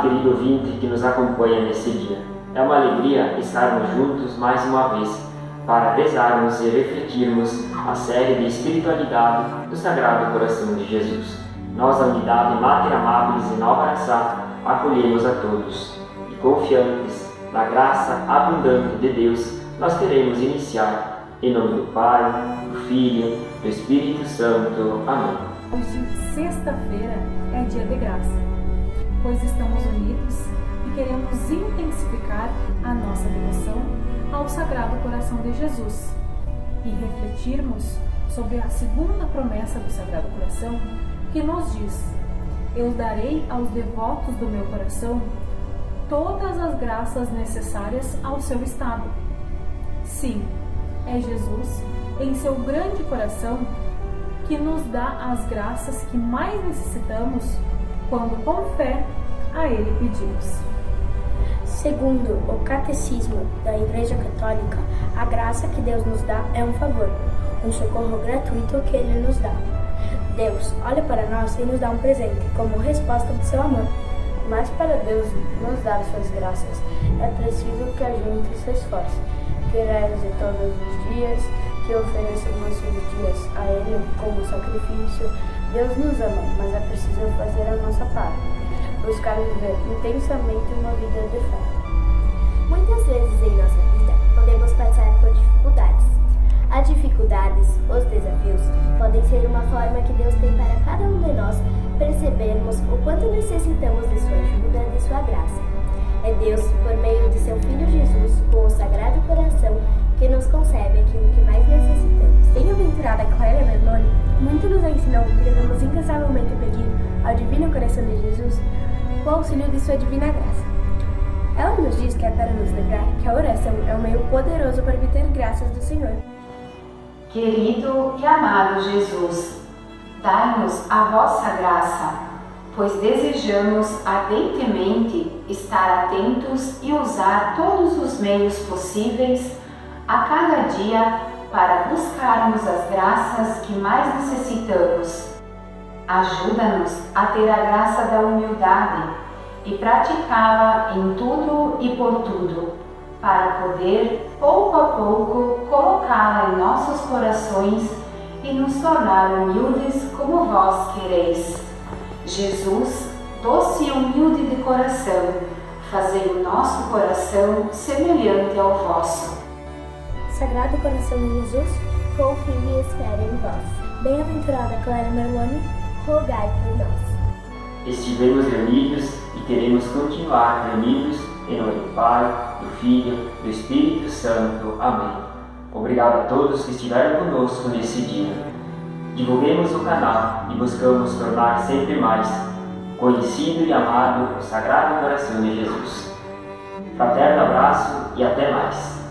querido ouvinte que nos acompanha nesse dia. É uma alegria estarmos juntos mais uma vez para rezarmos e refletirmos a série de espiritualidade do Sagrado Coração de Jesus. Nós, a unidade Mater Amabilis e Nova Araçá, acolhemos a todos e confiantes na graça abundante de Deus, nós queremos iniciar em nome do Pai, do Filho, do Espírito Santo. Amém. Hoje, sexta-feira, é dia de graça, pois estamos unidos e queremos intensificar a nossa devoção ao Sagrado Coração de Jesus e refletirmos sobre a segunda promessa do Sagrado Coração que nos diz: Eu darei aos devotos do meu coração todas as graças necessárias ao seu estado. Sim, é Jesus, em seu grande coração, que nos dá as graças que mais necessitamos quando com fé a Ele pedimos. Segundo o Catecismo da Igreja Católica, a graça que Deus nos dá é um favor, um socorro gratuito que Ele nos dá. Deus olha para nós e nos dá um presente como resposta do seu amor. Mas para Deus nos dar suas graças, é preciso que a gente se esforce, que reze todos os dias, que ofereça nossos dias a Ele como sacrifício. Deus nos ama, mas é preciso fazer a nossa parte, buscar viver intensamente uma vida de fé. Muitas vezes em nossa vida podemos passar por dificuldades. As dificuldades, os desafios, podem ser uma forma que Deus tem para cada um de nós percebermos o quanto que devemos incansavelmente pedir ao Divino Coração de Jesus o auxílio de sua divina graça. Ela nos diz que é para nos lembrar que a oração é um meio poderoso para obter graças do Senhor. Querido e amado Jesus, dai-nos a vossa graça, pois desejamos ardentemente estar atentos e usar todos os meios possíveis a cada dia para buscarmos as graças que mais necessitamos. Ajuda-nos a ter a graça da humildade e praticá-la em tudo e por tudo, para poder, pouco a pouco, colocá-la em nossos corações e nos tornar humildes como vós quereis. Jesus, doce e humilde de coração, fazei o nosso coração semelhante ao vosso. Sagrado coração de Jesus, confio e espero em vós. Bem-aventurada Clara Merloni, rogai por nós. Estivemos reunidos e queremos continuar reunidos em nome do Pai, do Filho, do Espírito Santo. Amém. Obrigado a todos que estiveram conosco nesse dia. Divulguemos o canal e buscamos tornar sempre mais conhecido e amado o Sagrado Coração de Jesus. Fraterno abraço e até mais.